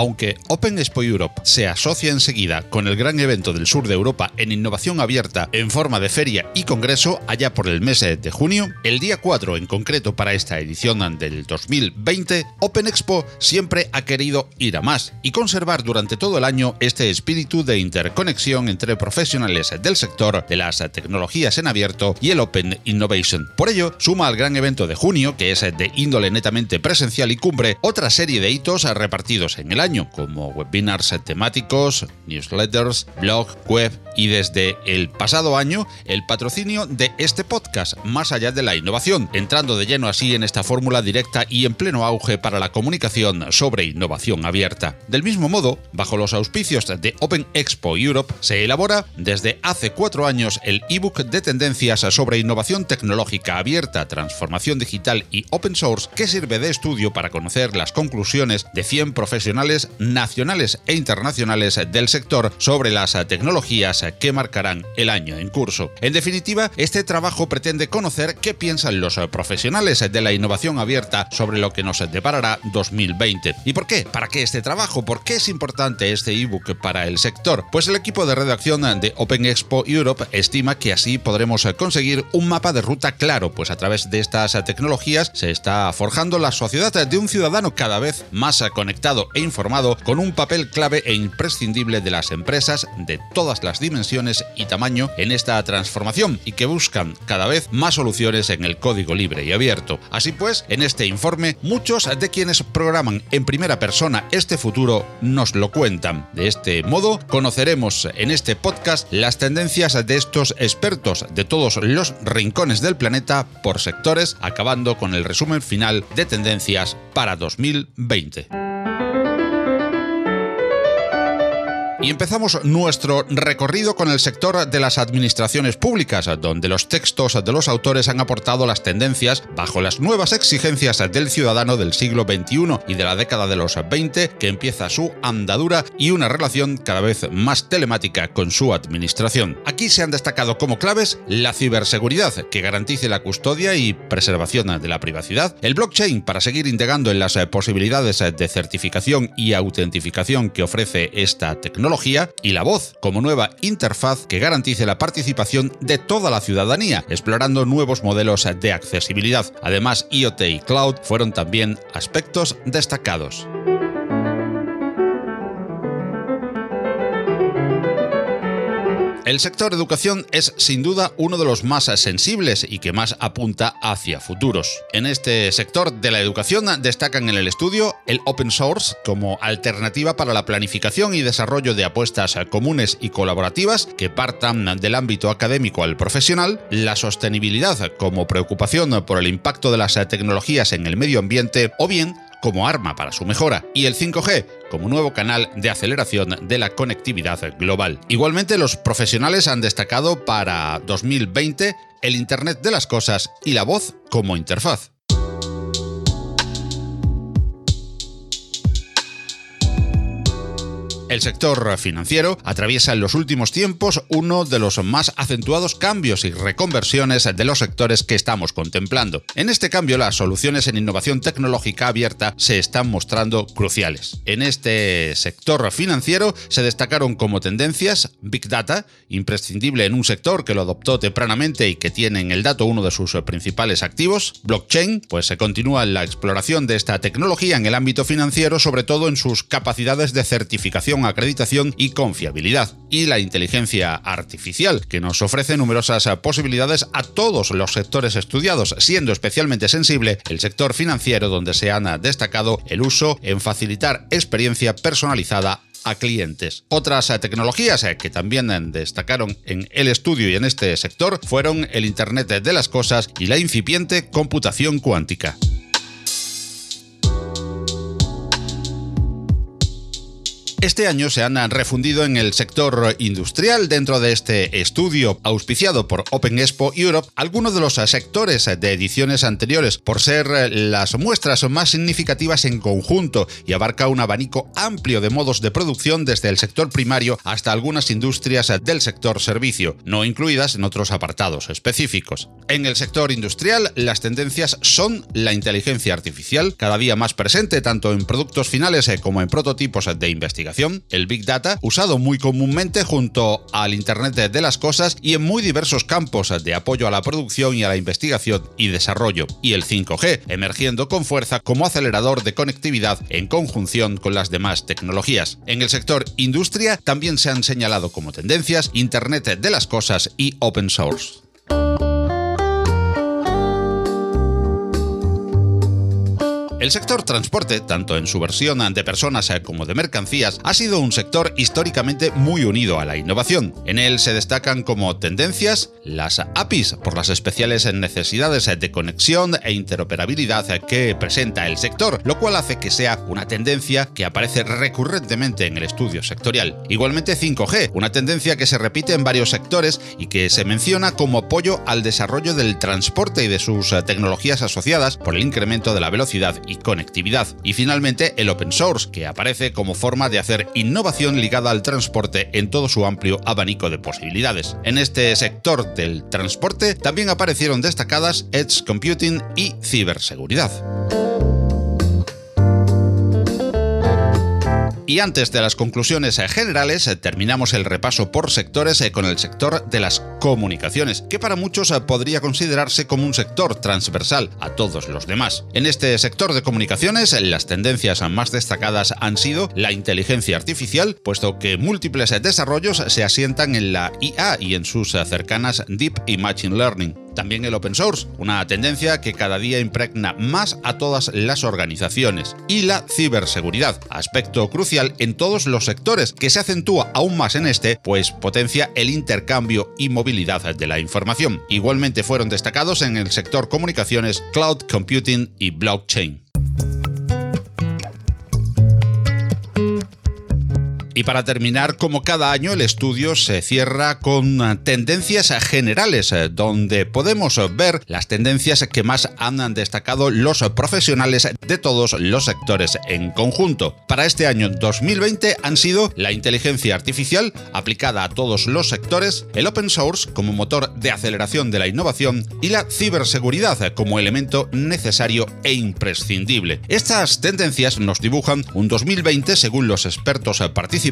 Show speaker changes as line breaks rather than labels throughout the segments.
Aunque Open Expo Europe se asocia enseguida con el gran evento del sur de Europa en innovación abierta en forma de feria y congreso allá por el mes de junio, el día 4 en concreto para esta edición del 2020, Open Expo siempre ha querido ir a más y conservar durante todo el año este espíritu de interconexión entre profesionales del sector de las tecnologías en abierto y el Open Innovation. Por ello, suma al gran evento de junio, que es de índole netamente presencial y cumbre, otra serie de hitos repartidos en el año como webinars temáticos, newsletters, blog, web y desde el pasado año el patrocinio de este podcast, más allá de la innovación, entrando de lleno así en esta fórmula directa y en pleno auge para la comunicación sobre innovación abierta. Del mismo modo, bajo los auspicios de Open Expo Europe, se elabora desde hace cuatro años el ebook de tendencias sobre innovación tecnológica abierta, transformación digital y open source que sirve de estudio para conocer las conclusiones de 100 profesionales nacionales e internacionales del sector sobre las tecnologías que marcarán el año en curso. En definitiva, este trabajo pretende conocer qué piensan los profesionales de la innovación abierta sobre lo que nos deparará 2020. ¿Y por qué? ¿Para qué este trabajo? ¿Por qué es importante este ebook para el sector? Pues el equipo de redacción de Open Expo Europe estima que así podremos conseguir un mapa de ruta claro, pues a través de estas tecnologías se está forjando la sociedad de un ciudadano cada vez más conectado e informado con un papel clave e imprescindible de las empresas de todas las dimensiones y tamaño en esta transformación y que buscan cada vez más soluciones en el código libre y abierto. Así pues, en este informe, muchos de quienes programan en primera persona este futuro nos lo cuentan. De este modo, conoceremos en este podcast las tendencias de estos expertos de todos los rincones del planeta por sectores, acabando con el resumen final de tendencias para 2020. Y empezamos nuestro recorrido con el sector de las administraciones públicas, donde los textos de los autores han aportado las tendencias bajo las nuevas exigencias del ciudadano del siglo XXI y de la década de los 20, que empieza su andadura y una relación cada vez más telemática con su administración. Aquí se han destacado como claves la ciberseguridad, que garantice la custodia y preservación de la privacidad, el blockchain para seguir indagando en las posibilidades de certificación y autentificación que ofrece esta tecnología, y la voz como nueva interfaz que garantice la participación de toda la ciudadanía, explorando nuevos modelos de accesibilidad. Además, IoT y Cloud fueron también aspectos destacados. El sector educación es sin duda uno de los más sensibles y que más apunta hacia futuros. En este sector de la educación destacan en el estudio el open source como alternativa para la planificación y desarrollo de apuestas comunes y colaborativas que partan del ámbito académico al profesional, la sostenibilidad como preocupación por el impacto de las tecnologías en el medio ambiente o bien como arma para su mejora y el 5G como nuevo canal de aceleración de la conectividad global. Igualmente, los profesionales han destacado para 2020 el Internet de las Cosas y la voz como interfaz. El sector financiero atraviesa en los últimos tiempos uno de los más acentuados cambios y reconversiones de los sectores que estamos contemplando. En este cambio, las soluciones en innovación tecnológica abierta se están mostrando cruciales. En este sector financiero se destacaron como tendencias Big Data, imprescindible en un sector que lo adoptó tempranamente y que tiene en el dato uno de sus principales activos, blockchain, pues se continúa la exploración de esta tecnología en el ámbito financiero, sobre todo en sus capacidades de certificación acreditación y confiabilidad. Y la inteligencia artificial, que nos ofrece numerosas posibilidades a todos los sectores estudiados, siendo especialmente sensible el sector financiero donde se han destacado el uso en facilitar experiencia personalizada a clientes. Otras tecnologías que también destacaron en el estudio y en este sector fueron el Internet de las Cosas y la incipiente computación cuántica. Este año se han refundido en el sector industrial dentro de este estudio auspiciado por Open Expo Europe algunos de los sectores de ediciones anteriores por ser las muestras más significativas en conjunto y abarca un abanico amplio de modos de producción desde el sector primario hasta algunas industrias del sector servicio, no incluidas en otros apartados específicos. En el sector industrial, las tendencias son la inteligencia artificial, cada día más presente tanto en productos finales como en prototipos de investigación el Big Data, usado muy comúnmente junto al Internet de las Cosas y en muy diversos campos de apoyo a la producción y a la investigación y desarrollo, y el 5G, emergiendo con fuerza como acelerador de conectividad en conjunción con las demás tecnologías. En el sector industria también se han señalado como tendencias Internet de las Cosas y Open Source. El sector transporte, tanto en su versión de personas como de mercancías, ha sido un sector históricamente muy unido a la innovación. En él se destacan como tendencias las APIs por las especiales necesidades de conexión e interoperabilidad que presenta el sector, lo cual hace que sea una tendencia que aparece recurrentemente en el estudio sectorial. Igualmente 5G, una tendencia que se repite en varios sectores y que se menciona como apoyo al desarrollo del transporte y de sus tecnologías asociadas por el incremento de la velocidad y conectividad. Y finalmente el open source, que aparece como forma de hacer innovación ligada al transporte en todo su amplio abanico de posibilidades. En este sector del transporte también aparecieron destacadas Edge Computing y ciberseguridad. Y antes de las conclusiones generales, terminamos el repaso por sectores eh, con el sector de las comunicaciones, que para muchos eh, podría considerarse como un sector transversal a todos los demás. En este sector de comunicaciones, las tendencias más destacadas han sido la inteligencia artificial, puesto que múltiples desarrollos se asientan en la IA y en sus cercanas Deep y Machine Learning. También el open source, una tendencia que cada día impregna más a todas las organizaciones. Y la ciberseguridad, aspecto crucial en todos los sectores, que se acentúa aún más en este, pues potencia el intercambio y movilidad de la información. Igualmente fueron destacados en el sector comunicaciones, cloud computing y blockchain. Y para terminar, como cada año, el estudio se cierra con eh, tendencias generales, eh, donde podemos ver las tendencias que más han destacado los profesionales de todos los sectores en conjunto. Para este año 2020 han sido la inteligencia artificial aplicada a todos los sectores, el open source como motor de aceleración de la innovación y la ciberseguridad como elemento necesario e imprescindible. Estas tendencias nos dibujan un 2020 según los expertos participantes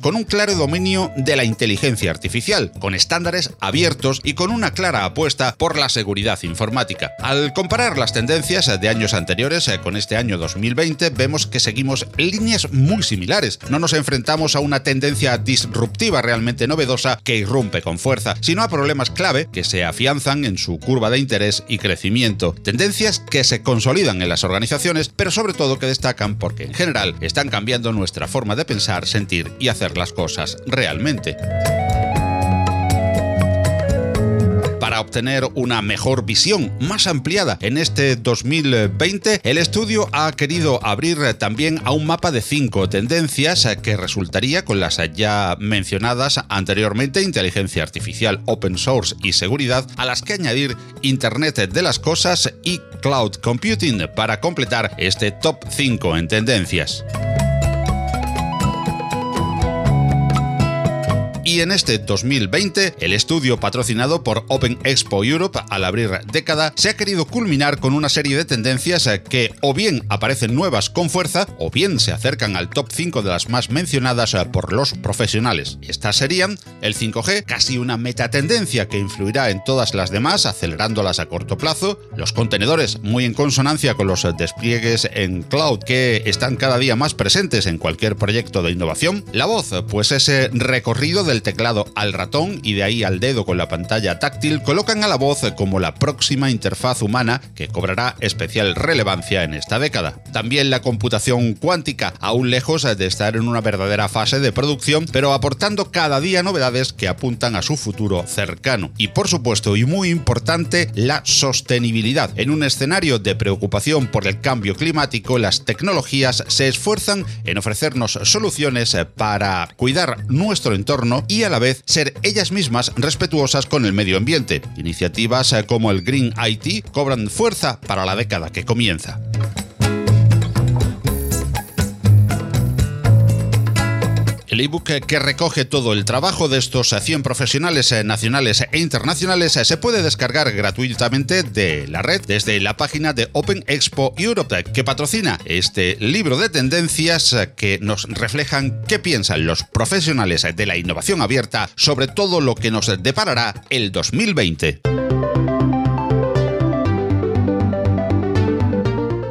con un claro dominio de la inteligencia artificial, con estándares abiertos y con una clara apuesta por la seguridad informática. Al comparar las tendencias de años anteriores eh, con este año 2020, vemos que seguimos líneas muy similares. No nos enfrentamos a una tendencia disruptiva realmente novedosa que irrumpe con fuerza, sino a problemas clave que se afianzan en su curva de interés y crecimiento. Tendencias que se consolidan en las organizaciones, pero sobre todo que destacan porque en general están cambiando nuestra forma de pensar, y hacer las cosas realmente. Para obtener una mejor visión más ampliada en este 2020, el estudio ha querido abrir también a un mapa de cinco tendencias que resultaría con las ya mencionadas anteriormente, inteligencia artificial, open source y seguridad, a las que añadir Internet de las Cosas y Cloud Computing para completar este top 5 en tendencias. Y en este 2020 el estudio patrocinado por Open Expo Europe al abrir década se ha querido culminar con una serie de tendencias que o bien aparecen nuevas con fuerza o bien se acercan al top 5 de las más mencionadas por los profesionales. Estas serían el 5G, casi una metatendencia que influirá en todas las demás acelerándolas a corto plazo, los contenedores muy en consonancia con los despliegues en cloud que están cada día más presentes en cualquier proyecto de innovación, la voz pues ese recorrido del del teclado al ratón y de ahí al dedo con la pantalla táctil, colocan a la voz como la próxima interfaz humana que cobrará especial relevancia en esta década. También la computación cuántica, aún lejos de estar en una verdadera fase de producción, pero aportando cada día novedades que apuntan a su futuro cercano. Y por supuesto, y muy importante, la sostenibilidad. En un escenario de preocupación por el cambio climático, las tecnologías se esfuerzan en ofrecernos soluciones para cuidar nuestro entorno y a la vez ser ellas mismas respetuosas con el medio ambiente. Iniciativas como el Green IT cobran fuerza para la década que comienza. El ebook que recoge todo el trabajo de estos 100 profesionales nacionales e internacionales se puede descargar gratuitamente de la red desde la página de Open Expo Europe que patrocina este libro de tendencias que nos reflejan qué piensan los profesionales de la innovación abierta sobre todo lo que nos deparará el 2020.